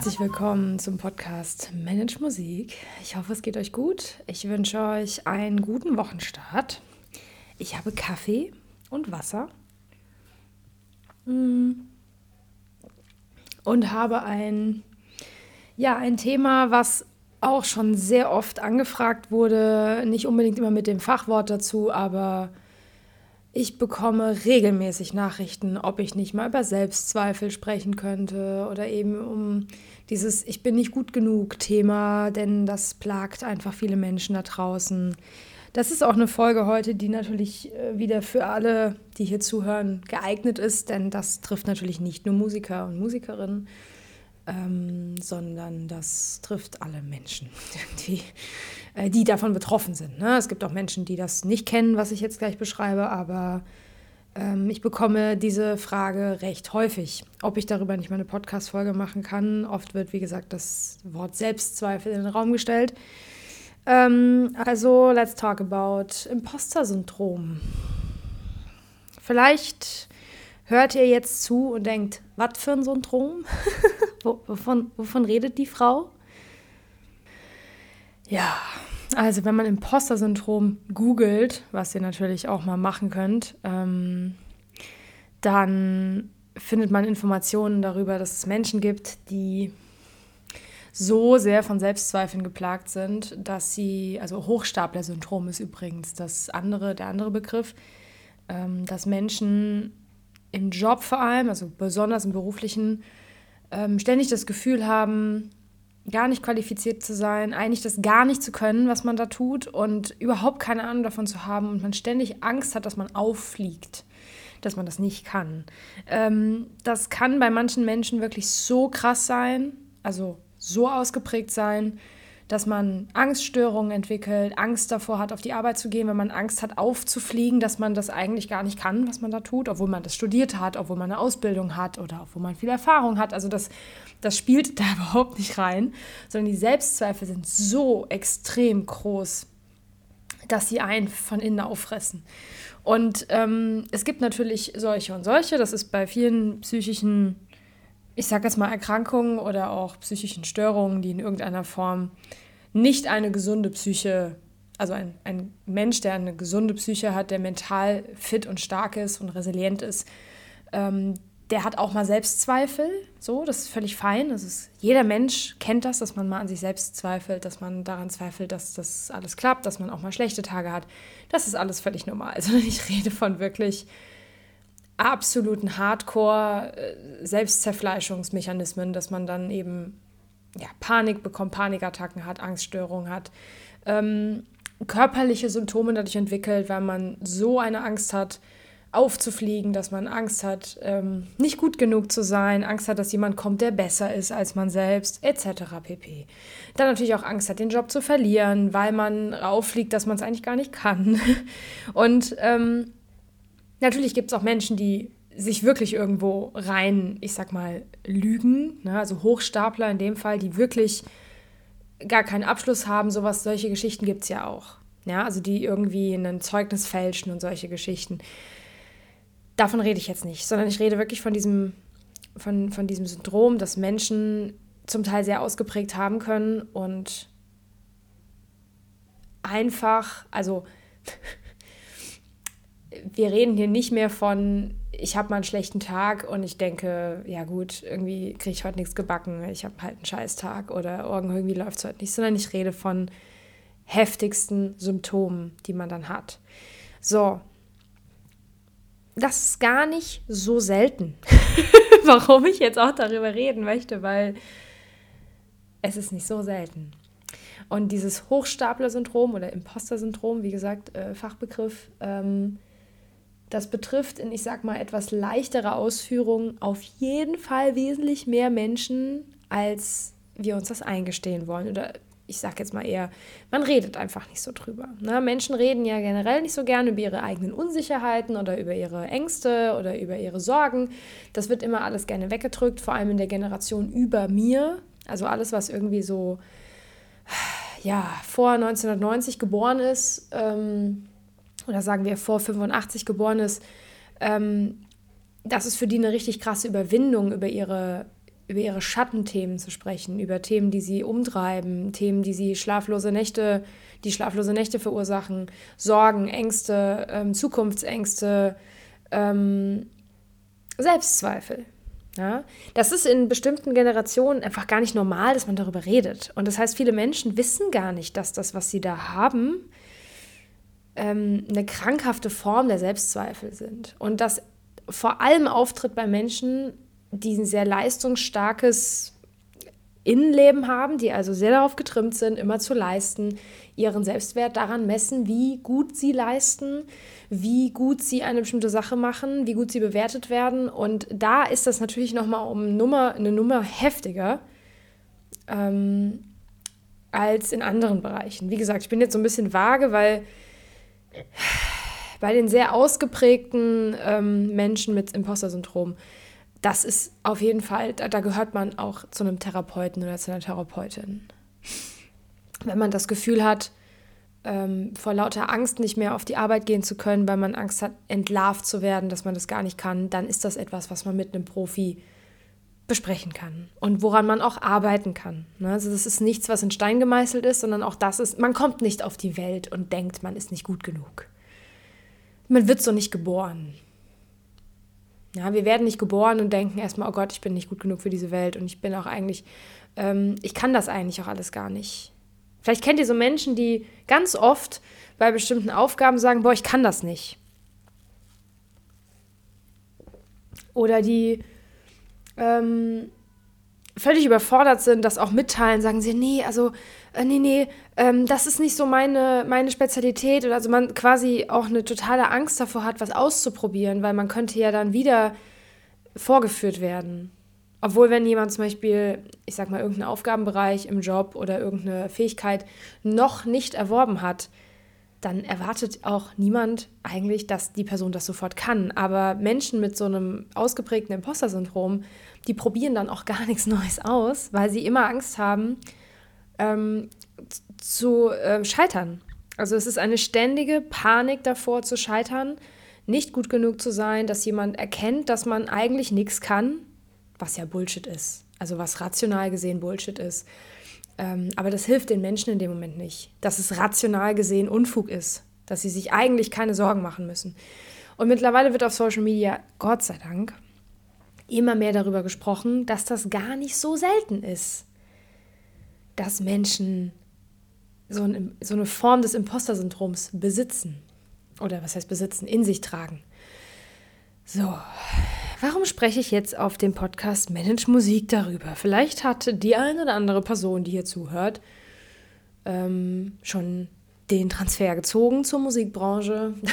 Herzlich willkommen zum Podcast Manage Musik. Ich hoffe, es geht euch gut. Ich wünsche euch einen guten Wochenstart. Ich habe Kaffee und Wasser. Mm. Und habe ein, ja, ein Thema, was auch schon sehr oft angefragt wurde. Nicht unbedingt immer mit dem Fachwort dazu, aber ich bekomme regelmäßig Nachrichten, ob ich nicht mal über Selbstzweifel sprechen könnte oder eben um dieses Ich bin nicht gut genug Thema, denn das plagt einfach viele Menschen da draußen. Das ist auch eine Folge heute, die natürlich äh, wieder für alle, die hier zuhören, geeignet ist, denn das trifft natürlich nicht nur Musiker und Musikerinnen, ähm, sondern das trifft alle Menschen, die, äh, die davon betroffen sind. Ne? Es gibt auch Menschen, die das nicht kennen, was ich jetzt gleich beschreibe, aber ähm, ich bekomme diese Frage recht häufig, ob ich darüber nicht mal eine Podcast-Folge machen kann. Oft wird, wie gesagt, das Wort Selbstzweifel in den Raum gestellt. Ähm, also, let's talk about Imposter-Syndrom. Vielleicht hört ihr jetzt zu und denkt, was für ein Syndrom? wovon, wovon redet die Frau? Ja, also wenn man Imposter-Syndrom googelt, was ihr natürlich auch mal machen könnt, ähm, dann findet man Informationen darüber, dass es Menschen gibt, die so sehr von Selbstzweifeln geplagt sind, dass sie, also Hochstapler-Syndrom ist übrigens das andere, der andere Begriff, ähm, dass Menschen im Job vor allem, also besonders im beruflichen, ähm, ständig das Gefühl haben, gar nicht qualifiziert zu sein, eigentlich das gar nicht zu können, was man da tut und überhaupt keine Ahnung davon zu haben und man ständig Angst hat, dass man auffliegt, dass man das nicht kann. Ähm, das kann bei manchen Menschen wirklich so krass sein, also so ausgeprägt sein, dass man Angststörungen entwickelt, Angst davor hat, auf die Arbeit zu gehen, wenn man Angst hat, aufzufliegen, dass man das eigentlich gar nicht kann, was man da tut, obwohl man das studiert hat, obwohl man eine Ausbildung hat oder obwohl man viel Erfahrung hat. Also das, das spielt da überhaupt nicht rein, sondern die Selbstzweifel sind so extrem groß, dass sie einen von innen auffressen. Und ähm, es gibt natürlich solche und solche. Das ist bei vielen psychischen ich sage jetzt mal, Erkrankungen oder auch psychischen Störungen, die in irgendeiner Form nicht eine gesunde Psyche, also ein, ein Mensch, der eine gesunde Psyche hat, der mental fit und stark ist und resilient ist, ähm, der hat auch mal Selbstzweifel. So, das ist völlig fein. Das ist, jeder Mensch kennt das, dass man mal an sich selbst zweifelt, dass man daran zweifelt, dass das alles klappt, dass man auch mal schlechte Tage hat. Das ist alles völlig normal. Sondern ich rede von wirklich absoluten Hardcore-Selbstzerfleischungsmechanismen, dass man dann eben ja, Panik bekommt, Panikattacken hat, Angststörungen hat, ähm, körperliche Symptome dadurch entwickelt, weil man so eine Angst hat, aufzufliegen, dass man Angst hat, ähm, nicht gut genug zu sein, Angst hat, dass jemand kommt, der besser ist als man selbst, etc. pp. Dann natürlich auch Angst hat, den Job zu verlieren, weil man auffliegt, dass man es eigentlich gar nicht kann. Und ähm, Natürlich gibt es auch Menschen, die sich wirklich irgendwo rein, ich sag mal, lügen, ne? also Hochstapler in dem Fall, die wirklich gar keinen Abschluss haben, sowas, solche Geschichten gibt es ja auch. Ja, also die irgendwie ein Zeugnis fälschen und solche Geschichten. Davon rede ich jetzt nicht, sondern ich rede wirklich von diesem, von, von diesem Syndrom, das Menschen zum Teil sehr ausgeprägt haben können und einfach, also wir reden hier nicht mehr von, ich habe mal einen schlechten Tag und ich denke, ja gut, irgendwie kriege ich heute nichts gebacken, ich habe halt einen Scheißtag oder irgendwie läuft es heute nicht, sondern ich rede von heftigsten Symptomen, die man dann hat. So, das ist gar nicht so selten, warum ich jetzt auch darüber reden möchte, weil es ist nicht so selten. Und dieses Hochstapler-Syndrom oder Imposter-Syndrom, wie gesagt, äh, Fachbegriff, ähm, das betrifft in, ich sag mal, etwas leichtere Ausführungen auf jeden Fall wesentlich mehr Menschen, als wir uns das eingestehen wollen. Oder ich sag jetzt mal eher, man redet einfach nicht so drüber. Ne? Menschen reden ja generell nicht so gerne über ihre eigenen Unsicherheiten oder über ihre Ängste oder über ihre Sorgen. Das wird immer alles gerne weggedrückt, vor allem in der Generation über mir. Also alles, was irgendwie so ja, vor 1990 geboren ist. Ähm, oder sagen wir vor 85 geboren ist, ähm, das ist für die eine richtig krasse Überwindung, über ihre, über ihre Schattenthemen zu sprechen, über Themen, die sie umtreiben, Themen, die sie schlaflose Nächte, die schlaflose Nächte verursachen, Sorgen, Ängste, ähm, Zukunftsängste, ähm, Selbstzweifel. Ja? Das ist in bestimmten Generationen einfach gar nicht normal, dass man darüber redet. Und das heißt, viele Menschen wissen gar nicht, dass das, was sie da haben, ähm, eine krankhafte Form der Selbstzweifel sind. Und das vor allem auftritt bei Menschen, die ein sehr leistungsstarkes Innenleben haben, die also sehr darauf getrimmt sind, immer zu leisten, ihren Selbstwert daran messen, wie gut sie leisten, wie gut sie eine bestimmte Sache machen, wie gut sie bewertet werden. Und da ist das natürlich nochmal um Nummer, eine Nummer heftiger ähm, als in anderen Bereichen. Wie gesagt, ich bin jetzt so ein bisschen vage, weil bei den sehr ausgeprägten ähm, Menschen mit Imposter-Syndrom, das ist auf jeden Fall, da, da gehört man auch zu einem Therapeuten oder zu einer Therapeutin. Wenn man das Gefühl hat, ähm, vor lauter Angst nicht mehr auf die Arbeit gehen zu können, weil man Angst hat, entlarvt zu werden, dass man das gar nicht kann, dann ist das etwas, was man mit einem Profi besprechen kann und woran man auch arbeiten kann. Ne? Also das ist nichts, was in Stein gemeißelt ist, sondern auch das ist, man kommt nicht auf die Welt und denkt, man ist nicht gut genug. Man wird so nicht geboren. Ja, wir werden nicht geboren und denken erstmal, oh Gott, ich bin nicht gut genug für diese Welt und ich bin auch eigentlich, ähm, ich kann das eigentlich auch alles gar nicht. Vielleicht kennt ihr so Menschen, die ganz oft bei bestimmten Aufgaben sagen, boah, ich kann das nicht. Oder die ähm, völlig überfordert sind, das auch mitteilen, sagen sie, nee, also, äh, nee, nee, ähm, das ist nicht so meine, meine Spezialität. Oder also man quasi auch eine totale Angst davor hat, was auszuprobieren, weil man könnte ja dann wieder vorgeführt werden. Obwohl, wenn jemand zum Beispiel, ich sag mal, irgendeinen Aufgabenbereich im Job oder irgendeine Fähigkeit noch nicht erworben hat, dann erwartet auch niemand eigentlich, dass die Person das sofort kann. Aber Menschen mit so einem ausgeprägten Imposter-Syndrom, die probieren dann auch gar nichts Neues aus, weil sie immer Angst haben ähm, zu äh, scheitern. Also es ist eine ständige Panik davor zu scheitern, nicht gut genug zu sein, dass jemand erkennt, dass man eigentlich nichts kann, was ja Bullshit ist. Also was rational gesehen Bullshit ist. Ähm, aber das hilft den Menschen in dem Moment nicht, dass es rational gesehen Unfug ist, dass sie sich eigentlich keine Sorgen machen müssen. Und mittlerweile wird auf Social Media, Gott sei Dank, immer mehr darüber gesprochen, dass das gar nicht so selten ist, dass Menschen so, ein, so eine Form des Imposter-Syndroms besitzen. Oder was heißt besitzen? In sich tragen. So, Warum spreche ich jetzt auf dem Podcast Manage Musik darüber? Vielleicht hat die eine oder andere Person, die hier zuhört, ähm, schon den Transfer gezogen zur Musikbranche.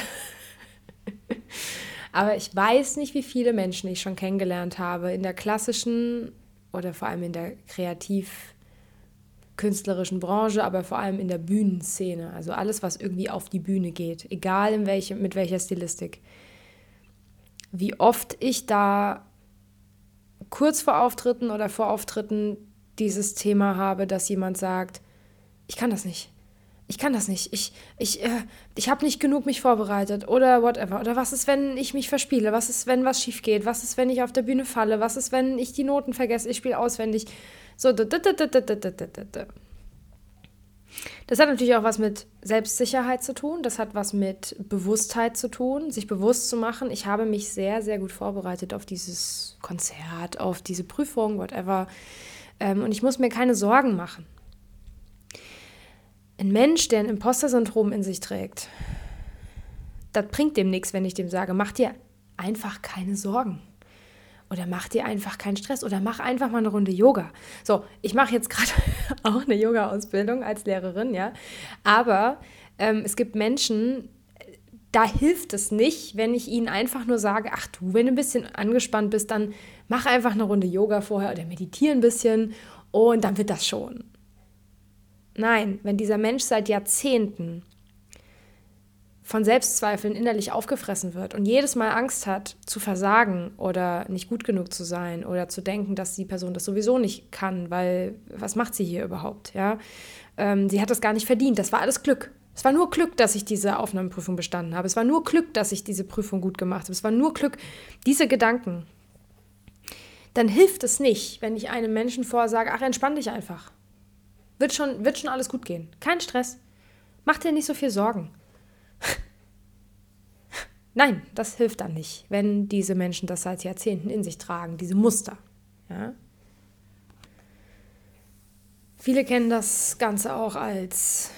Aber ich weiß nicht, wie viele Menschen ich schon kennengelernt habe in der klassischen oder vor allem in der kreativ-künstlerischen Branche, aber vor allem in der Bühnenszene. Also alles, was irgendwie auf die Bühne geht, egal in welche, mit welcher Stilistik wie oft ich da kurz vor Auftritten oder vor Auftritten dieses Thema habe, dass jemand sagt, ich kann das nicht. Ich kann das nicht. Ich, ich, äh, ich habe nicht genug mich vorbereitet oder whatever. Oder was ist, wenn ich mich verspiele? Was ist, wenn was schief geht? Was ist, wenn ich auf der Bühne falle? Was ist, wenn ich die Noten vergesse? Ich spiele auswendig. So. Das hat natürlich auch was mit Selbstsicherheit zu tun, das hat was mit Bewusstheit zu tun, sich bewusst zu machen, ich habe mich sehr, sehr gut vorbereitet auf dieses Konzert, auf diese Prüfung, whatever. Ähm, und ich muss mir keine Sorgen machen. Ein Mensch, der ein Imposter-Syndrom in sich trägt, das bringt dem nichts, wenn ich dem sage, mach dir einfach keine Sorgen. Oder mach dir einfach keinen Stress oder mach einfach mal eine Runde Yoga. So, ich mache jetzt gerade auch eine Yoga-Ausbildung als Lehrerin, ja. Aber ähm, es gibt Menschen, da hilft es nicht, wenn ich ihnen einfach nur sage, ach du, wenn du ein bisschen angespannt bist, dann mach einfach eine Runde Yoga vorher oder meditiere ein bisschen und dann wird das schon. Nein, wenn dieser Mensch seit Jahrzehnten von Selbstzweifeln innerlich aufgefressen wird und jedes Mal Angst hat, zu versagen oder nicht gut genug zu sein oder zu denken, dass die Person das sowieso nicht kann, weil was macht sie hier überhaupt? Ja? Ähm, sie hat das gar nicht verdient. Das war alles Glück. Es war nur Glück, dass ich diese Aufnahmeprüfung bestanden habe. Es war nur Glück, dass ich diese Prüfung gut gemacht habe. Es war nur Glück. Diese Gedanken, dann hilft es nicht, wenn ich einem Menschen vorsage, ach, entspann dich einfach. Wird schon, wird schon alles gut gehen. Kein Stress. Mach dir nicht so viel Sorgen. Nein, das hilft dann nicht, wenn diese Menschen das seit Jahrzehnten in sich tragen, diese Muster. Ja? Viele kennen das Ganze auch als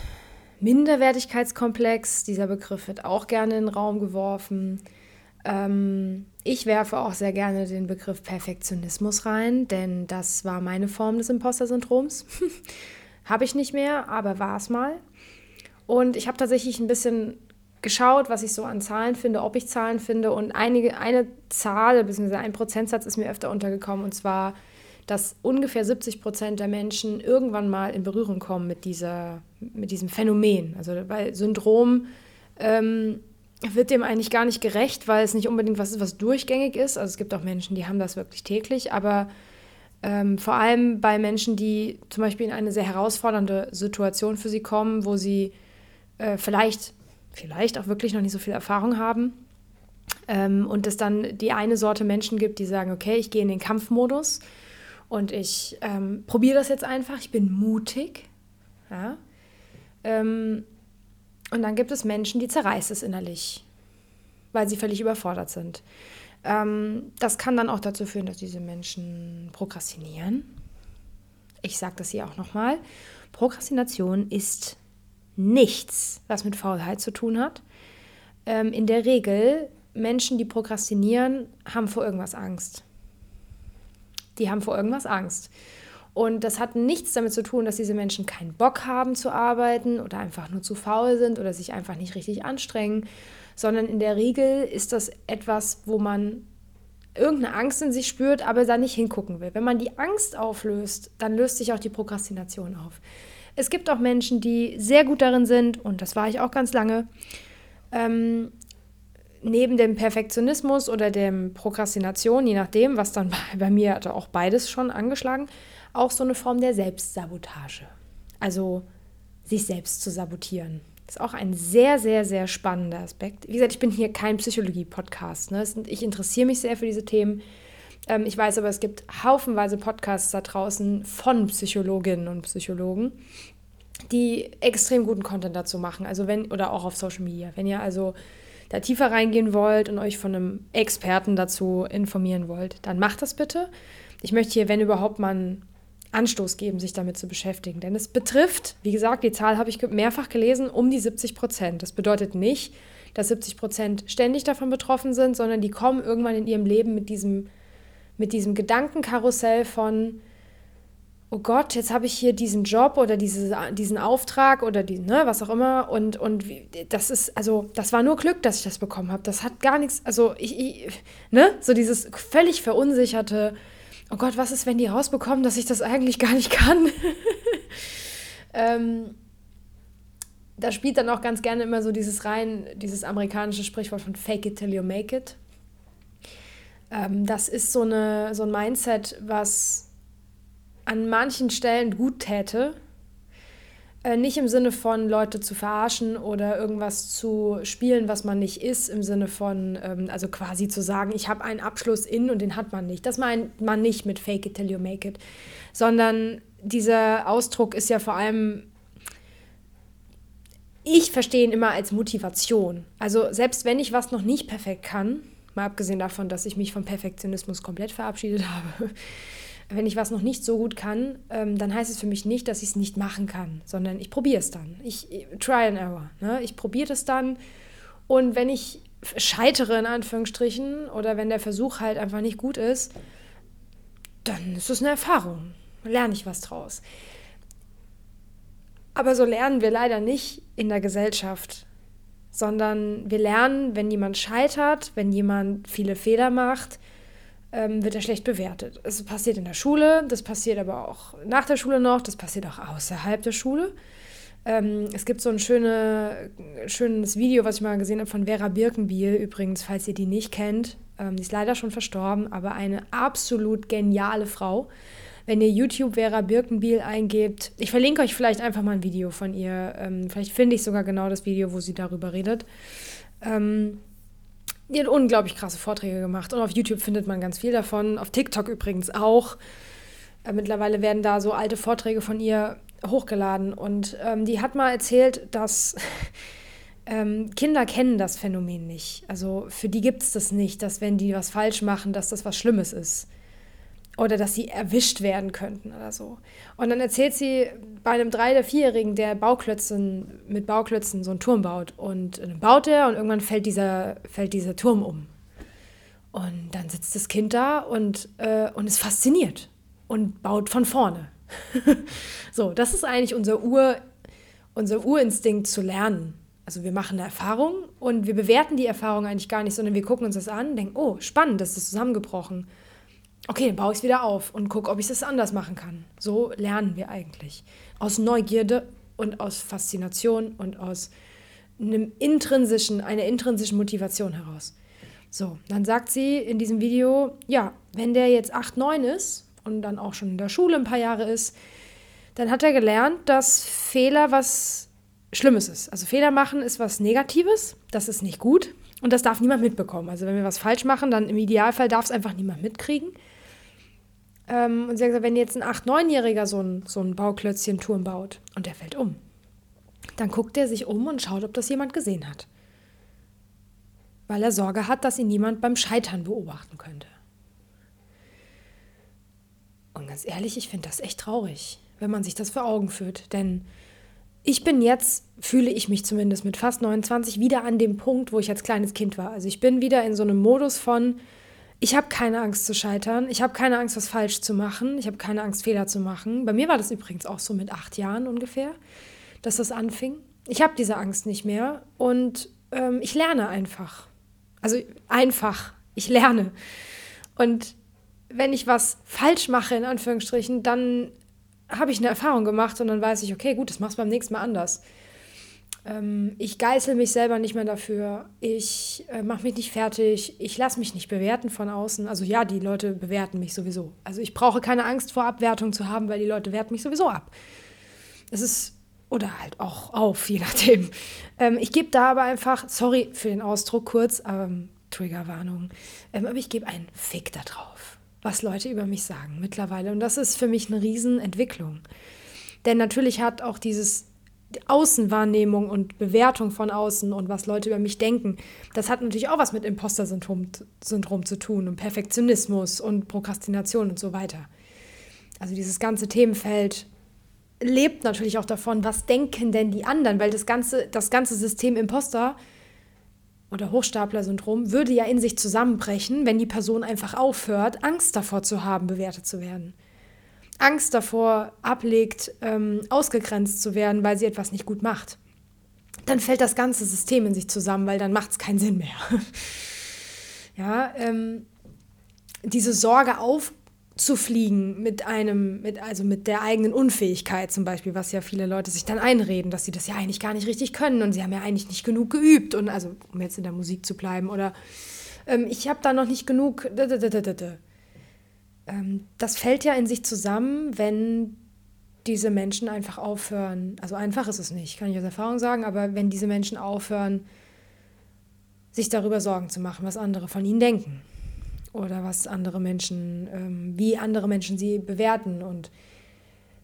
Minderwertigkeitskomplex. Dieser Begriff wird auch gerne in den Raum geworfen. Ähm, ich werfe auch sehr gerne den Begriff Perfektionismus rein, denn das war meine Form des Imposter-Syndroms. habe ich nicht mehr, aber war es mal. Und ich habe tatsächlich ein bisschen geschaut, was ich so an Zahlen finde, ob ich Zahlen finde. Und einige, eine Zahl, bzw. ein Prozentsatz ist mir öfter untergekommen, und zwar, dass ungefähr 70 Prozent der Menschen irgendwann mal in Berührung kommen mit, dieser, mit diesem Phänomen. Also bei Syndrom ähm, wird dem eigentlich gar nicht gerecht, weil es nicht unbedingt was ist, was durchgängig ist. Also es gibt auch Menschen, die haben das wirklich täglich, aber ähm, vor allem bei Menschen, die zum Beispiel in eine sehr herausfordernde Situation für sie kommen, wo sie äh, vielleicht, vielleicht auch wirklich noch nicht so viel Erfahrung haben. Ähm, und es dann die eine Sorte Menschen gibt, die sagen, okay, ich gehe in den Kampfmodus und ich ähm, probiere das jetzt einfach, ich bin mutig. Ja? Ähm, und dann gibt es Menschen, die zerreißen es innerlich, weil sie völlig überfordert sind. Ähm, das kann dann auch dazu führen, dass diese Menschen prokrastinieren. Ich sage das hier auch nochmal. Prokrastination ist nichts, was mit Faulheit zu tun hat. Ähm, in der Regel, Menschen, die prokrastinieren, haben vor irgendwas Angst. Die haben vor irgendwas Angst. Und das hat nichts damit zu tun, dass diese Menschen keinen Bock haben zu arbeiten oder einfach nur zu faul sind oder sich einfach nicht richtig anstrengen, sondern in der Regel ist das etwas, wo man irgendeine Angst in sich spürt, aber da nicht hingucken will. Wenn man die Angst auflöst, dann löst sich auch die Prokrastination auf. Es gibt auch Menschen, die sehr gut darin sind, und das war ich auch ganz lange, ähm, neben dem Perfektionismus oder dem Prokrastination, je nachdem, was dann bei, bei mir hatte auch beides schon angeschlagen, auch so eine Form der Selbstsabotage. Also sich selbst zu sabotieren. Das ist auch ein sehr, sehr, sehr spannender Aspekt. Wie gesagt, ich bin hier kein Psychologie-Podcast. Ne? Ich interessiere mich sehr für diese Themen. Ähm, ich weiß aber, es gibt haufenweise Podcasts da draußen von Psychologinnen und Psychologen, die extrem guten Content dazu machen. Also wenn, oder auch auf Social Media. Wenn ihr also da tiefer reingehen wollt und euch von einem Experten dazu informieren wollt, dann macht das bitte. Ich möchte hier, wenn überhaupt, mal einen Anstoß geben, sich damit zu beschäftigen. Denn es betrifft, wie gesagt, die Zahl habe ich mehrfach gelesen, um die 70 Prozent. Das bedeutet nicht, dass 70 Prozent ständig davon betroffen sind, sondern die kommen irgendwann in ihrem Leben mit diesem, mit diesem Gedankenkarussell von, oh Gott, jetzt habe ich hier diesen Job oder diese, diesen Auftrag oder die, ne, was auch immer. Und, und das ist, also, das war nur Glück, dass ich das bekommen habe. Das hat gar nichts, also ich, ich ne, so dieses völlig verunsicherte, oh Gott, was ist, wenn die rausbekommen, dass ich das eigentlich gar nicht kann? ähm, da spielt dann auch ganz gerne immer so dieses rein, dieses amerikanische Sprichwort von Fake it till you make it. Ähm, das ist so, eine, so ein Mindset, was an manchen Stellen gut täte, äh, nicht im Sinne von Leute zu verarschen oder irgendwas zu spielen, was man nicht ist, im Sinne von, ähm, also quasi zu sagen, ich habe einen Abschluss in und den hat man nicht. Das meint man nicht mit Fake it till you make it, sondern dieser Ausdruck ist ja vor allem, ich verstehe ihn immer als Motivation. Also selbst wenn ich was noch nicht perfekt kann, mal abgesehen davon, dass ich mich vom Perfektionismus komplett verabschiedet habe, wenn ich was noch nicht so gut kann, ähm, dann heißt es für mich nicht, dass ich es nicht machen kann, sondern ich probiere es dann. Ich, try and error. Ne? Ich probiere es dann und wenn ich scheitere in Anführungsstrichen oder wenn der Versuch halt einfach nicht gut ist, dann ist es eine Erfahrung. Lerne ich was draus. Aber so lernen wir leider nicht in der Gesellschaft, sondern wir lernen, wenn jemand scheitert, wenn jemand viele Fehler macht, ähm, wird er schlecht bewertet. Es passiert in der Schule, das passiert aber auch nach der Schule noch, das passiert auch außerhalb der Schule. Ähm, es gibt so ein schöne, schönes Video, was ich mal gesehen habe von Vera Birkenbiel, übrigens, falls ihr die nicht kennt. Ähm, die ist leider schon verstorben, aber eine absolut geniale Frau. Wenn ihr YouTube Vera Birkenbiel eingebt, ich verlinke euch vielleicht einfach mal ein Video von ihr. Ähm, vielleicht finde ich sogar genau das Video, wo sie darüber redet. Ähm, die hat unglaublich krasse Vorträge gemacht und auf YouTube findet man ganz viel davon, auf TikTok übrigens auch. Äh, mittlerweile werden da so alte Vorträge von ihr hochgeladen und ähm, die hat mal erzählt, dass ähm, Kinder kennen das Phänomen nicht. Also für die gibt es das nicht, dass wenn die was falsch machen, dass das was Schlimmes ist. Oder dass sie erwischt werden könnten oder so. Und dann erzählt sie bei einem Drei- oder Vierjährigen, der Bauklötzen, mit Bauklötzen so einen Turm baut. Und dann baut er und irgendwann fällt dieser, fällt dieser Turm um. Und dann sitzt das Kind da und, äh, und ist fasziniert und baut von vorne. so, das ist eigentlich unser, Ur, unser Urinstinkt zu lernen. Also wir machen eine Erfahrung und wir bewerten die Erfahrung eigentlich gar nicht, sondern wir gucken uns das an, denken, oh, spannend, das ist zusammengebrochen. Okay, dann baue ich es wieder auf und gucke, ob ich es anders machen kann. So lernen wir eigentlich. Aus Neugierde und aus Faszination und aus einem intrinsischen, einer intrinsischen Motivation heraus. So, dann sagt sie in diesem Video, ja, wenn der jetzt 8, 9 ist und dann auch schon in der Schule ein paar Jahre ist, dann hat er gelernt, dass Fehler was Schlimmes ist. Also Fehler machen ist was Negatives, das ist nicht gut und das darf niemand mitbekommen. Also wenn wir was falsch machen, dann im Idealfall darf es einfach niemand mitkriegen. Ähm, und sie hat gesagt, wenn jetzt ein 8-, 9-Jähriger so ein, so ein Bauklötzchen-Turm baut und der fällt um, dann guckt er sich um und schaut, ob das jemand gesehen hat. Weil er Sorge hat, dass ihn niemand beim Scheitern beobachten könnte. Und ganz ehrlich, ich finde das echt traurig, wenn man sich das vor Augen führt. Denn ich bin jetzt, fühle ich mich zumindest mit fast 29, wieder an dem Punkt, wo ich als kleines Kind war. Also ich bin wieder in so einem Modus von, ich habe keine Angst zu scheitern, ich habe keine Angst, was falsch zu machen, ich habe keine Angst, Fehler zu machen. Bei mir war das übrigens auch so mit acht Jahren ungefähr, dass das anfing. Ich habe diese Angst nicht mehr und ähm, ich lerne einfach. Also einfach, ich lerne. Und wenn ich was falsch mache, in Anführungsstrichen, dann habe ich eine Erfahrung gemacht und dann weiß ich, okay, gut, das machst du beim nächsten Mal anders. Ähm, ich geißel mich selber nicht mehr dafür. Ich äh, mache mich nicht fertig. Ich lasse mich nicht bewerten von außen. Also ja, die Leute bewerten mich sowieso. Also ich brauche keine Angst vor Abwertung zu haben, weil die Leute werten mich sowieso ab. Es ist, oder halt auch auf, je nachdem. Ähm, ich gebe da aber einfach, sorry für den Ausdruck kurz, ähm, Triggerwarnung, ähm, aber ich gebe einen Fick da drauf was Leute über mich sagen mittlerweile. Und das ist für mich eine Riesenentwicklung. Denn natürlich hat auch dieses Außenwahrnehmung und Bewertung von außen und was Leute über mich denken, das hat natürlich auch was mit Imposter-Syndrom Syndrom zu tun und Perfektionismus und Prokrastination und so weiter. Also dieses ganze Themenfeld lebt natürlich auch davon, was denken denn die anderen, weil das ganze, das ganze System Imposter oder Hochstapler-Syndrom würde ja in sich zusammenbrechen, wenn die Person einfach aufhört, Angst davor zu haben, bewertet zu werden. Angst davor ablegt, ähm, ausgegrenzt zu werden, weil sie etwas nicht gut macht. Dann fällt das ganze System in sich zusammen, weil dann macht es keinen Sinn mehr. ja, ähm, diese Sorge auf, zu fliegen mit einem, mit, also mit der eigenen Unfähigkeit zum Beispiel, was ja viele Leute sich dann einreden, dass sie das ja eigentlich gar nicht richtig können und sie haben ja eigentlich nicht genug geübt und also um jetzt in der Musik zu bleiben oder ähm, ich habe da noch nicht genug. Ähm, das fällt ja in sich zusammen, wenn diese Menschen einfach aufhören. Also einfach ist es nicht, kann ich aus Erfahrung sagen, aber wenn diese Menschen aufhören, sich darüber Sorgen zu machen, was andere von ihnen denken oder was andere Menschen, ähm, wie andere Menschen sie bewerten. Und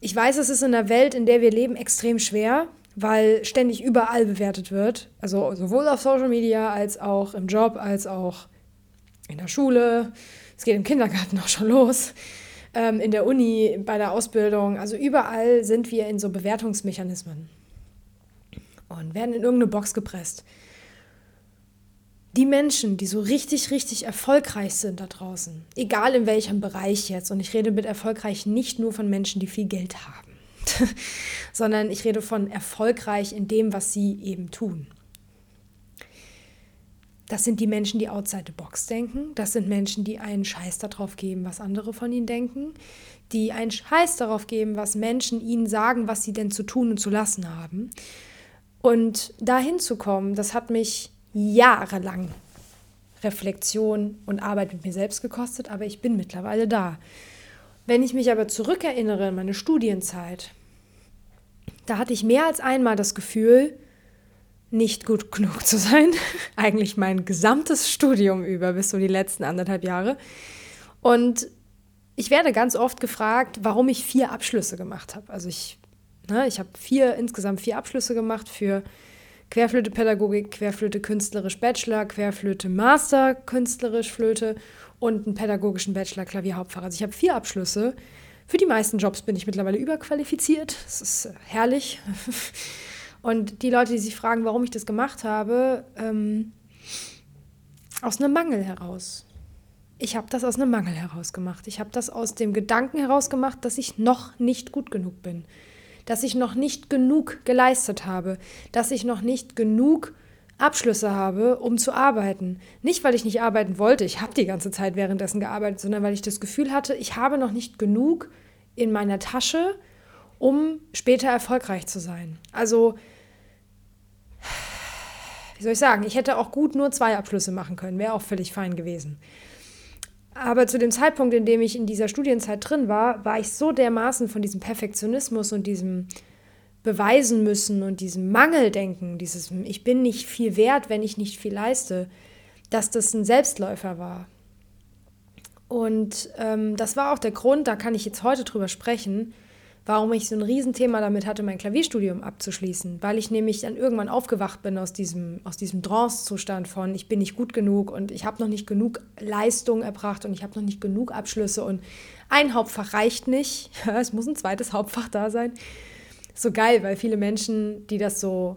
ich weiß, es ist in der Welt, in der wir leben, extrem schwer, weil ständig überall bewertet wird. Also sowohl auf Social Media als auch im Job, als auch in der Schule. Es geht im Kindergarten auch schon los. Ähm, in der Uni, bei der Ausbildung. Also überall sind wir in so Bewertungsmechanismen und werden in irgendeine Box gepresst die Menschen, die so richtig, richtig erfolgreich sind da draußen, egal in welchem Bereich jetzt, und ich rede mit erfolgreich nicht nur von Menschen, die viel Geld haben, sondern ich rede von erfolgreich in dem, was sie eben tun. Das sind die Menschen, die outside the box denken. Das sind Menschen, die einen Scheiß darauf geben, was andere von ihnen denken. Die einen Scheiß darauf geben, was Menschen ihnen sagen, was sie denn zu tun und zu lassen haben. Und dahin zu kommen, das hat mich jahrelang Reflexion und Arbeit mit mir selbst gekostet, aber ich bin mittlerweile da. Wenn ich mich aber zurückerinnere an meine Studienzeit, da hatte ich mehr als einmal das Gefühl, nicht gut genug zu sein. Eigentlich mein gesamtes Studium über, bis so die letzten anderthalb Jahre. Und ich werde ganz oft gefragt, warum ich vier Abschlüsse gemacht habe. Also ich, ne, ich habe vier, insgesamt vier Abschlüsse gemacht für Querflöte Pädagogik, Querflöte künstlerisch Bachelor, Querflöte Master künstlerisch Flöte und einen pädagogischen Bachelor Klavierhauptfach. Also ich habe vier Abschlüsse. Für die meisten Jobs bin ich mittlerweile überqualifiziert. Das ist äh, herrlich. Und die Leute, die sich fragen, warum ich das gemacht habe, ähm, aus einem Mangel heraus. Ich habe das aus einem Mangel heraus gemacht. Ich habe das aus dem Gedanken heraus gemacht, dass ich noch nicht gut genug bin. Dass ich noch nicht genug geleistet habe. Dass ich noch nicht genug Abschlüsse habe, um zu arbeiten. Nicht, weil ich nicht arbeiten wollte, ich habe die ganze Zeit währenddessen gearbeitet, sondern weil ich das Gefühl hatte, ich habe noch nicht genug in meiner Tasche, um später erfolgreich zu sein. Also wie soll ich sagen, ich hätte auch gut nur zwei Abschlüsse machen können, wäre auch völlig fein gewesen. Aber zu dem Zeitpunkt, in dem ich in dieser Studienzeit drin war, war ich so dermaßen von diesem Perfektionismus und diesem Beweisen müssen und diesem Mangeldenken, dieses Ich bin nicht viel wert, wenn ich nicht viel leiste, dass das ein Selbstläufer war. Und ähm, das war auch der Grund, da kann ich jetzt heute drüber sprechen, warum ich so ein Riesenthema damit hatte, mein Klavierstudium abzuschließen, weil ich nämlich dann irgendwann aufgewacht bin aus diesem, aus diesem Trance-Zustand von, ich bin nicht gut genug und ich habe noch nicht genug Leistung erbracht und ich habe noch nicht genug Abschlüsse und ein Hauptfach reicht nicht, es muss ein zweites Hauptfach da sein. So geil, weil viele Menschen, die das so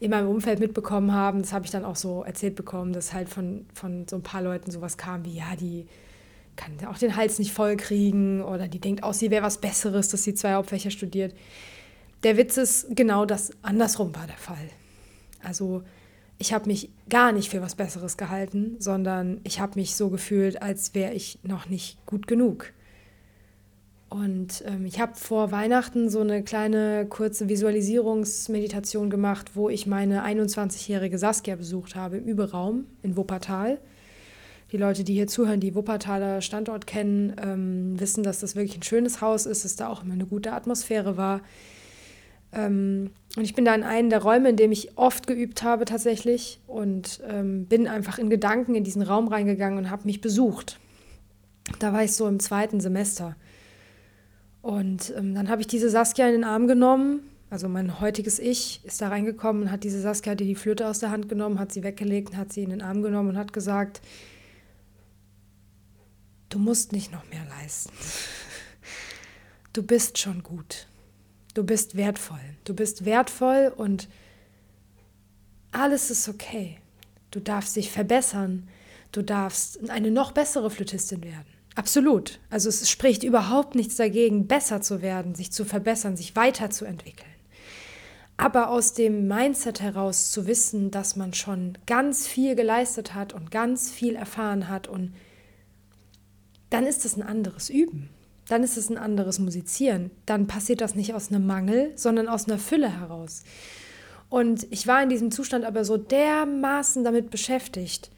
in meinem Umfeld mitbekommen haben, das habe ich dann auch so erzählt bekommen, dass halt von, von so ein paar Leuten sowas kam wie, ja, die kann auch den Hals nicht voll kriegen oder die denkt auch, sie wäre was Besseres, dass sie zwei Hauptfächer studiert. Der Witz ist genau das andersrum war der Fall. Also ich habe mich gar nicht für was Besseres gehalten, sondern ich habe mich so gefühlt, als wäre ich noch nicht gut genug. Und ähm, ich habe vor Weihnachten so eine kleine kurze Visualisierungsmeditation gemacht, wo ich meine 21-jährige Saskia besucht habe im Überraum in Wuppertal die Leute, die hier zuhören, die Wuppertaler Standort kennen, ähm, wissen, dass das wirklich ein schönes Haus ist, dass da auch immer eine gute Atmosphäre war. Ähm, und ich bin da in einen der Räume, in dem ich oft geübt habe tatsächlich und ähm, bin einfach in Gedanken in diesen Raum reingegangen und habe mich besucht. Da war ich so im zweiten Semester. Und ähm, dann habe ich diese Saskia in den Arm genommen. Also mein heutiges Ich ist da reingekommen und hat diese Saskia, die die Flöte aus der Hand genommen, hat sie weggelegt hat sie in den Arm genommen und hat gesagt, Du musst nicht noch mehr leisten. Du bist schon gut. Du bist wertvoll. Du bist wertvoll und alles ist okay. Du darfst dich verbessern. Du darfst eine noch bessere Flötistin werden. Absolut. Also es spricht überhaupt nichts dagegen, besser zu werden, sich zu verbessern, sich weiterzuentwickeln. Aber aus dem Mindset heraus zu wissen, dass man schon ganz viel geleistet hat und ganz viel erfahren hat und dann ist es ein anderes Üben. Dann ist es ein anderes Musizieren. Dann passiert das nicht aus einem Mangel, sondern aus einer Fülle heraus. Und ich war in diesem Zustand aber so dermaßen damit beschäftigt,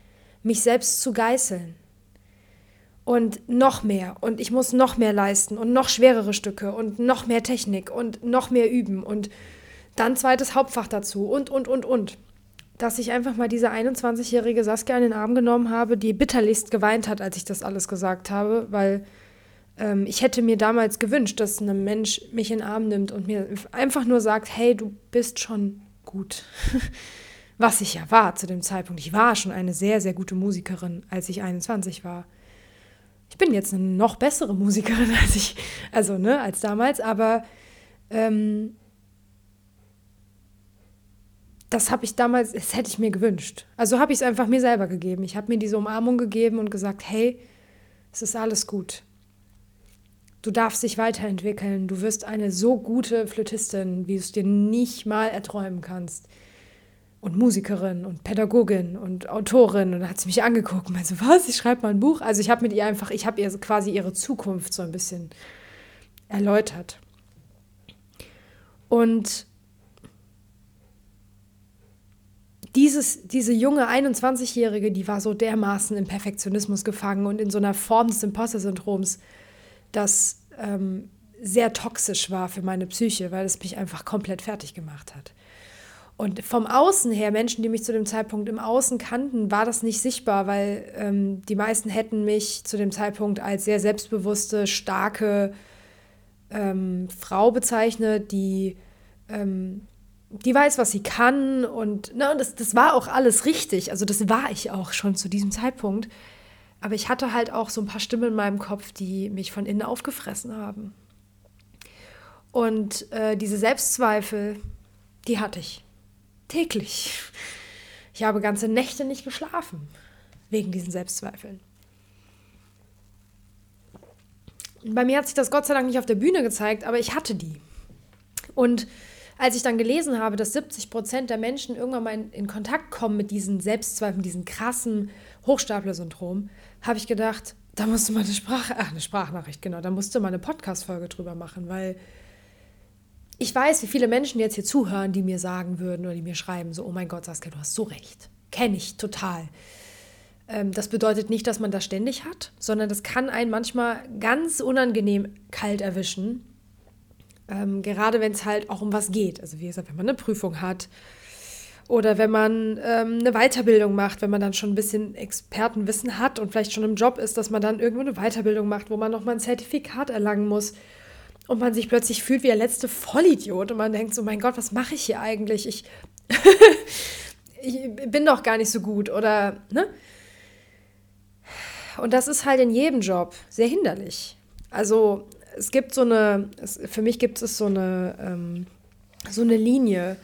mich selbst zu geißeln. Und noch mehr. Und ich muss noch mehr leisten und noch schwerere Stücke und noch mehr Technik und noch mehr üben und dann zweites Hauptfach dazu und, und, und, und dass ich einfach mal diese 21-jährige Saskia in den Arm genommen habe, die bitterlichst geweint hat, als ich das alles gesagt habe, weil ähm, ich hätte mir damals gewünscht, dass ein Mensch mich in den Arm nimmt und mir einfach nur sagt, hey, du bist schon gut. Was ich ja war zu dem Zeitpunkt. Ich war schon eine sehr, sehr gute Musikerin, als ich 21 war. Ich bin jetzt eine noch bessere Musikerin als ich, also ne, als damals, aber ähm, das habe ich damals, das hätte ich mir gewünscht. Also habe ich es einfach mir selber gegeben. Ich habe mir diese Umarmung gegeben und gesagt, hey, es ist alles gut. Du darfst dich weiterentwickeln. Du wirst eine so gute Flötistin, wie du es dir nicht mal erträumen kannst. Und Musikerin und Pädagogin und Autorin. Und dann hat sie mich angeguckt und meinte was, ich schreibe mal ein Buch. Also ich habe mit ihr einfach, ich habe ihr quasi ihre Zukunft so ein bisschen erläutert. Und dieses, diese junge 21-Jährige, die war so dermaßen im Perfektionismus gefangen und in so einer Form des Imposter-Syndroms, das ähm, sehr toxisch war für meine Psyche, weil es mich einfach komplett fertig gemacht hat. Und vom Außen her, Menschen, die mich zu dem Zeitpunkt im Außen kannten, war das nicht sichtbar, weil ähm, die meisten hätten mich zu dem Zeitpunkt als sehr selbstbewusste, starke ähm, Frau bezeichnet, die, ähm, die weiß, was sie kann. Und, ne, das, das war auch alles richtig. Also das war ich auch schon zu diesem Zeitpunkt. Aber ich hatte halt auch so ein paar Stimmen in meinem Kopf, die mich von innen aufgefressen haben. Und äh, diese Selbstzweifel, die hatte ich täglich. Ich habe ganze Nächte nicht geschlafen wegen diesen Selbstzweifeln. Bei mir hat sich das Gott sei Dank nicht auf der Bühne gezeigt, aber ich hatte die. Und als ich dann gelesen habe, dass 70 Prozent der Menschen irgendwann mal in, in Kontakt kommen mit diesen Selbstzweifeln, diesen krassen Hochstapler-Syndrom, habe ich gedacht, da musst du mal eine Sprache, ach, eine Sprachnachricht, genau, da musst du mal eine Podcast-Folge drüber machen, weil ich weiß, wie viele Menschen jetzt hier zuhören, die mir sagen würden oder die mir schreiben, so, oh mein Gott, Saskia, du hast so recht. Kenne ich total. Ähm, das bedeutet nicht, dass man das ständig hat, sondern das kann einen manchmal ganz unangenehm kalt erwischen. Ähm, gerade wenn es halt auch um was geht. Also wie gesagt, wenn man eine Prüfung hat oder wenn man ähm, eine Weiterbildung macht, wenn man dann schon ein bisschen Expertenwissen hat und vielleicht schon im Job ist, dass man dann irgendwo eine Weiterbildung macht, wo man nochmal ein Zertifikat erlangen muss und man sich plötzlich fühlt wie der letzte Vollidiot und man denkt so, mein Gott, was mache ich hier eigentlich? Ich, ich bin doch gar nicht so gut oder, ne? Und das ist halt in jedem Job sehr hinderlich. Also es gibt so eine, es, für mich gibt es so eine, ähm, so eine Linie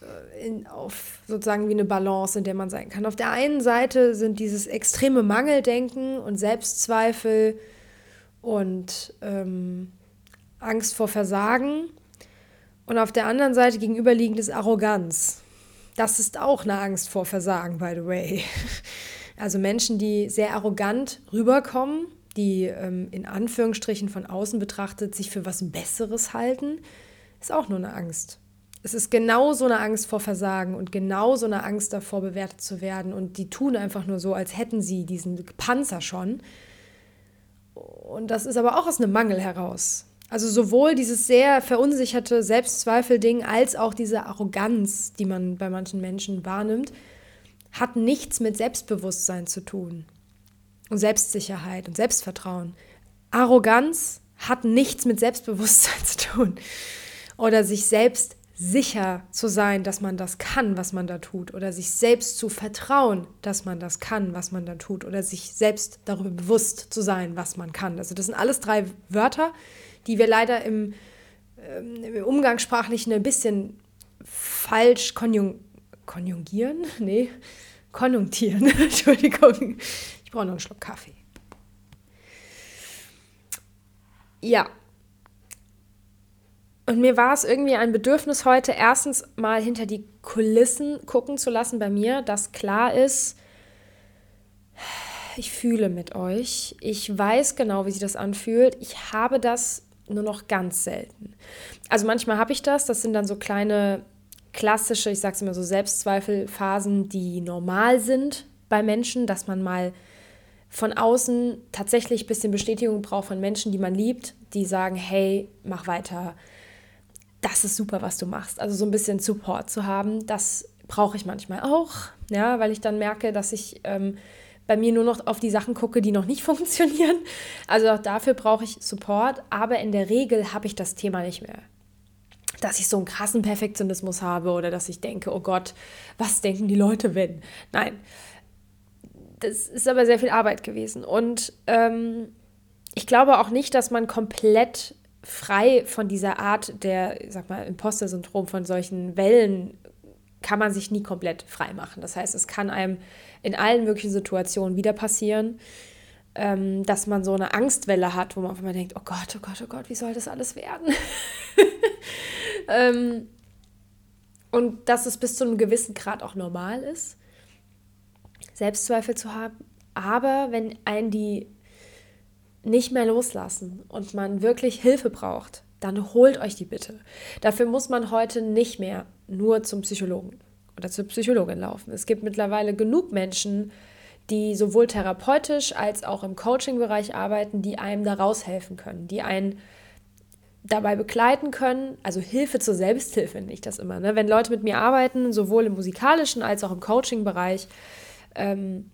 äh, in, auf sozusagen wie eine Balance, in der man sein kann. Auf der einen Seite sind dieses extreme Mangeldenken und Selbstzweifel und ähm, Angst vor Versagen und auf der anderen Seite gegenüberliegend ist Arroganz. Das ist auch eine Angst vor Versagen, by the way. Also Menschen, die sehr arrogant rüberkommen, die ähm, in Anführungsstrichen von außen betrachtet sich für was Besseres halten, ist auch nur eine Angst. Es ist genau so eine Angst vor Versagen und genau so eine Angst davor, bewertet zu werden. Und die tun einfach nur so, als hätten sie diesen Panzer schon. Und das ist aber auch aus einem Mangel heraus. Also sowohl dieses sehr verunsicherte Selbstzweifel-Ding als auch diese Arroganz, die man bei manchen Menschen wahrnimmt, hat nichts mit Selbstbewusstsein zu tun und Selbstsicherheit und Selbstvertrauen. Arroganz hat nichts mit Selbstbewusstsein zu tun oder sich selbst sicher zu sein, dass man das kann, was man da tut, oder sich selbst zu vertrauen, dass man das kann, was man da tut, oder sich selbst darüber bewusst zu sein, was man kann. Also das sind alles drei Wörter, die wir leider im, ähm, im Umgangssprachlichen ein bisschen falsch konjung konjugieren? Nee, konjunktieren. Entschuldigung. Brauche noch einen Schluck Kaffee. Ja. Und mir war es irgendwie ein Bedürfnis heute, erstens mal hinter die Kulissen gucken zu lassen bei mir, dass klar ist, ich fühle mit euch. Ich weiß genau, wie sich das anfühlt. Ich habe das nur noch ganz selten. Also manchmal habe ich das, das sind dann so kleine klassische, ich sage es immer so, Selbstzweifelphasen, die normal sind bei Menschen, dass man mal von außen tatsächlich ein bisschen Bestätigung braucht von Menschen, die man liebt, die sagen, hey, mach weiter, das ist super, was du machst. Also so ein bisschen Support zu haben, das brauche ich manchmal auch, ja, weil ich dann merke, dass ich ähm, bei mir nur noch auf die Sachen gucke, die noch nicht funktionieren. Also auch dafür brauche ich Support, aber in der Regel habe ich das Thema nicht mehr. Dass ich so einen krassen Perfektionismus habe oder dass ich denke, oh Gott, was denken die Leute, wenn? Nein, das ist aber sehr viel Arbeit gewesen. Und ähm, ich glaube auch nicht, dass man komplett frei von dieser Art der, sag mal, Imposter-Syndrom, von solchen Wellen kann man sich nie komplett frei machen. Das heißt, es kann einem in allen möglichen Situationen wieder passieren, ähm, dass man so eine Angstwelle hat, wo man auf einmal denkt, oh Gott, oh Gott, oh Gott, wie soll das alles werden? ähm, und dass es bis zu einem gewissen Grad auch normal ist, Selbstzweifel zu haben. Aber wenn einen die nicht mehr loslassen und man wirklich Hilfe braucht, dann holt euch die bitte. Dafür muss man heute nicht mehr nur zum Psychologen oder zur Psychologin laufen. Es gibt mittlerweile genug Menschen, die sowohl therapeutisch als auch im Coaching-Bereich arbeiten, die einem da raushelfen können, die einen dabei begleiten können, also Hilfe zur Selbsthilfe nenne ich das immer. Ne? Wenn Leute mit mir arbeiten, sowohl im musikalischen als auch im Coaching-Bereich, ähm,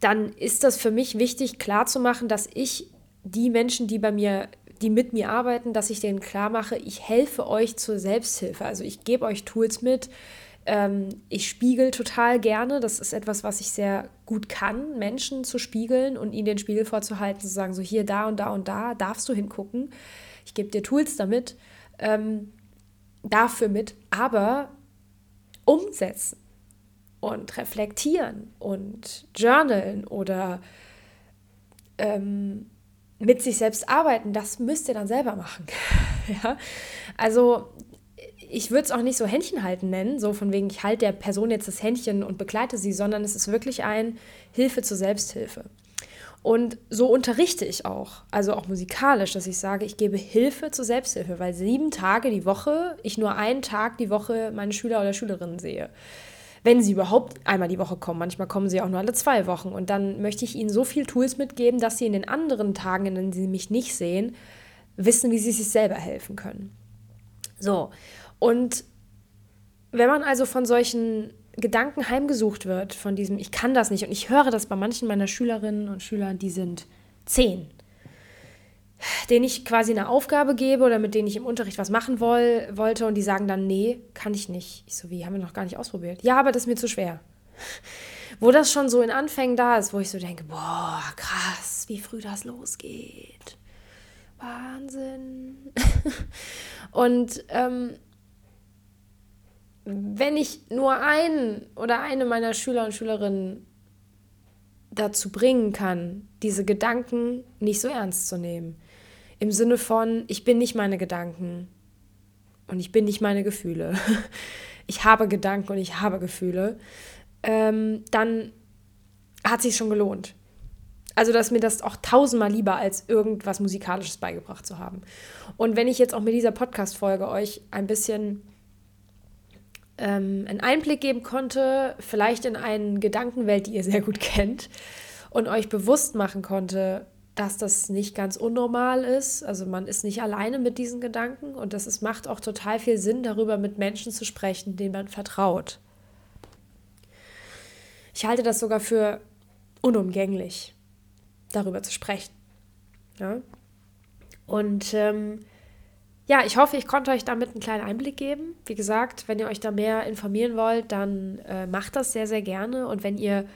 dann ist das für mich wichtig, klarzumachen, dass ich die Menschen, die bei mir, die mit mir arbeiten, dass ich denen klar mache, ich helfe euch zur Selbsthilfe. Also ich gebe euch Tools mit. Ähm, ich spiegel total gerne. Das ist etwas, was ich sehr gut kann, Menschen zu spiegeln und ihnen den Spiegel vorzuhalten, zu sagen, so hier, da und da und da darfst du hingucken. Ich gebe dir Tools damit, ähm, dafür mit, aber umsetzen und reflektieren und journalen oder ähm, mit sich selbst arbeiten, das müsst ihr dann selber machen. ja? Also ich würde es auch nicht so Händchen halten nennen, so von wegen, ich halte der Person jetzt das Händchen und begleite sie, sondern es ist wirklich ein Hilfe zur Selbsthilfe. Und so unterrichte ich auch, also auch musikalisch, dass ich sage, ich gebe Hilfe zur Selbsthilfe, weil sieben Tage die Woche ich nur einen Tag die Woche meine Schüler oder Schülerinnen sehe wenn sie überhaupt einmal die Woche kommen. Manchmal kommen sie auch nur alle zwei Wochen. Und dann möchte ich ihnen so viel Tools mitgeben, dass sie in den anderen Tagen, in denen sie mich nicht sehen, wissen, wie sie sich selber helfen können. So, und wenn man also von solchen Gedanken heimgesucht wird, von diesem, ich kann das nicht, und ich höre das bei manchen meiner Schülerinnen und Schüler, die sind zehn, denen ich quasi eine Aufgabe gebe oder mit denen ich im Unterricht was machen woll, wollte und die sagen dann, nee, kann ich nicht. Ich so, wie, haben wir noch gar nicht ausprobiert? Ja, aber das ist mir zu schwer. Wo das schon so in Anfängen da ist, wo ich so denke, boah, krass, wie früh das losgeht. Wahnsinn. und ähm, wenn ich nur einen oder eine meiner Schüler und Schülerinnen dazu bringen kann, diese Gedanken nicht so ernst zu nehmen, im Sinne von, ich bin nicht meine Gedanken und ich bin nicht meine Gefühle. Ich habe Gedanken und ich habe Gefühle. Ähm, dann hat sich schon gelohnt. Also, dass mir das auch tausendmal lieber als irgendwas Musikalisches beigebracht zu haben. Und wenn ich jetzt auch mit dieser Podcast-Folge euch ein bisschen ähm, einen Einblick geben konnte, vielleicht in eine Gedankenwelt, die ihr sehr gut kennt, und euch bewusst machen konnte, dass das nicht ganz unnormal ist. Also man ist nicht alleine mit diesen Gedanken und das ist, macht auch total viel Sinn, darüber mit Menschen zu sprechen, denen man vertraut. Ich halte das sogar für unumgänglich, darüber zu sprechen. Ja? Und ähm, ja, ich hoffe, ich konnte euch damit einen kleinen Einblick geben. Wie gesagt, wenn ihr euch da mehr informieren wollt, dann äh, macht das sehr, sehr gerne. Und wenn ihr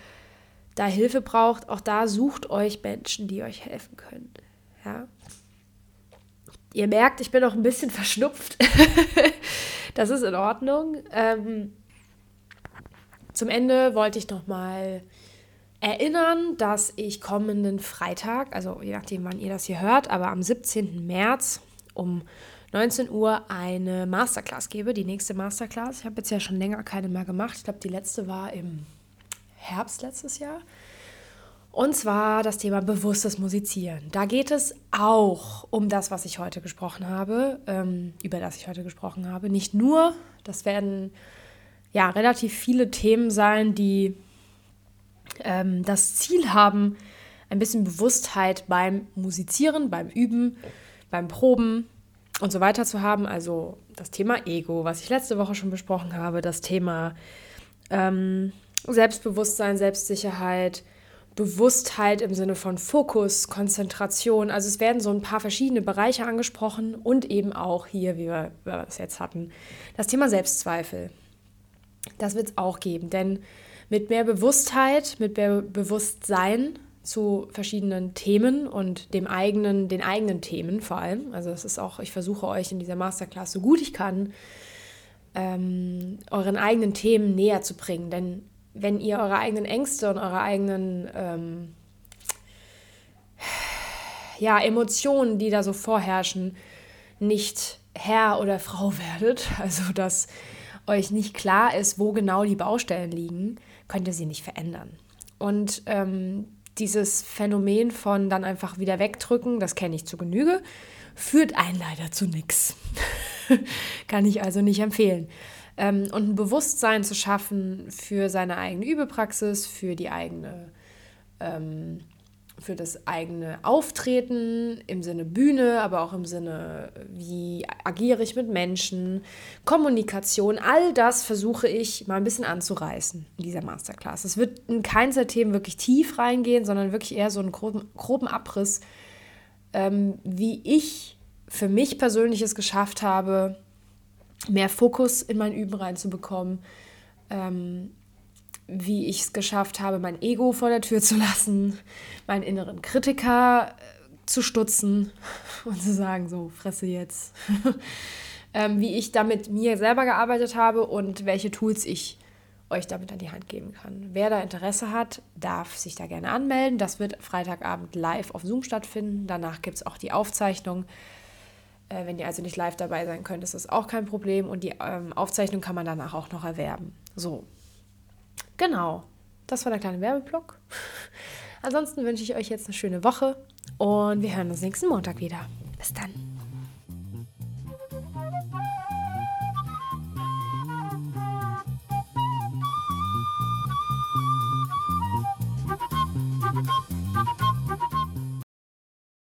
da Hilfe braucht, auch da sucht euch Menschen, die euch helfen können. Ja. Ihr merkt, ich bin noch ein bisschen verschnupft. das ist in Ordnung. Ähm, zum Ende wollte ich noch mal erinnern, dass ich kommenden Freitag, also je nachdem, wann ihr das hier hört, aber am 17. März um 19 Uhr eine Masterclass gebe, die nächste Masterclass. Ich habe jetzt ja schon länger keine mehr gemacht. Ich glaube, die letzte war im Herbst letztes Jahr. Und zwar das Thema bewusstes Musizieren. Da geht es auch um das, was ich heute gesprochen habe, ähm, über das ich heute gesprochen habe. Nicht nur, das werden ja relativ viele Themen sein, die ähm, das Ziel haben, ein bisschen Bewusstheit beim Musizieren, beim Üben, beim Proben und so weiter zu haben. Also das Thema Ego, was ich letzte Woche schon besprochen habe, das Thema ähm, Selbstbewusstsein, Selbstsicherheit, Bewusstheit im Sinne von Fokus, Konzentration. Also es werden so ein paar verschiedene Bereiche angesprochen und eben auch hier, wie wir, es jetzt hatten, das Thema Selbstzweifel. Das wird es auch geben, denn mit mehr Bewusstheit, mit mehr Bewusstsein zu verschiedenen Themen und dem eigenen, den eigenen Themen vor allem. Also es ist auch, ich versuche euch in dieser Masterclass so gut ich kann, ähm, euren eigenen Themen näher zu bringen. Denn wenn ihr eure eigenen Ängste und eure eigenen ähm, ja, Emotionen, die da so vorherrschen, nicht Herr oder Frau werdet, also dass euch nicht klar ist, wo genau die Baustellen liegen, könnt ihr sie nicht verändern. Und ähm, dieses Phänomen von dann einfach wieder wegdrücken, das kenne ich zu Genüge, führt einen leider zu nichts. Kann ich also nicht empfehlen ähm, und ein Bewusstsein zu schaffen für seine eigene Übepraxis, für die eigene ähm, für das eigene Auftreten im Sinne Bühne, aber auch im Sinne, wie agiere ich mit Menschen, Kommunikation, all das versuche ich mal ein bisschen anzureißen in dieser Masterclass. Es wird in keins der Themen wirklich tief reingehen, sondern wirklich eher so einen groben, groben Abriss, ähm, wie ich für mich persönlich es geschafft habe, mehr Fokus in mein Üben reinzubekommen, ähm, wie ich es geschafft habe, mein Ego vor der Tür zu lassen, meinen inneren Kritiker äh, zu stutzen und zu sagen, so, fresse jetzt. ähm, wie ich damit mir selber gearbeitet habe und welche Tools ich euch damit an die Hand geben kann. Wer da Interesse hat, darf sich da gerne anmelden. Das wird Freitagabend live auf Zoom stattfinden. Danach gibt es auch die Aufzeichnung. Äh, wenn ihr also nicht live dabei sein könnt, ist das auch kein Problem. Und die ähm, Aufzeichnung kann man danach auch noch erwerben. So, Genau, das war der kleine Werbeblock. Ansonsten wünsche ich euch jetzt eine schöne Woche und wir hören uns nächsten Montag wieder. Bis dann.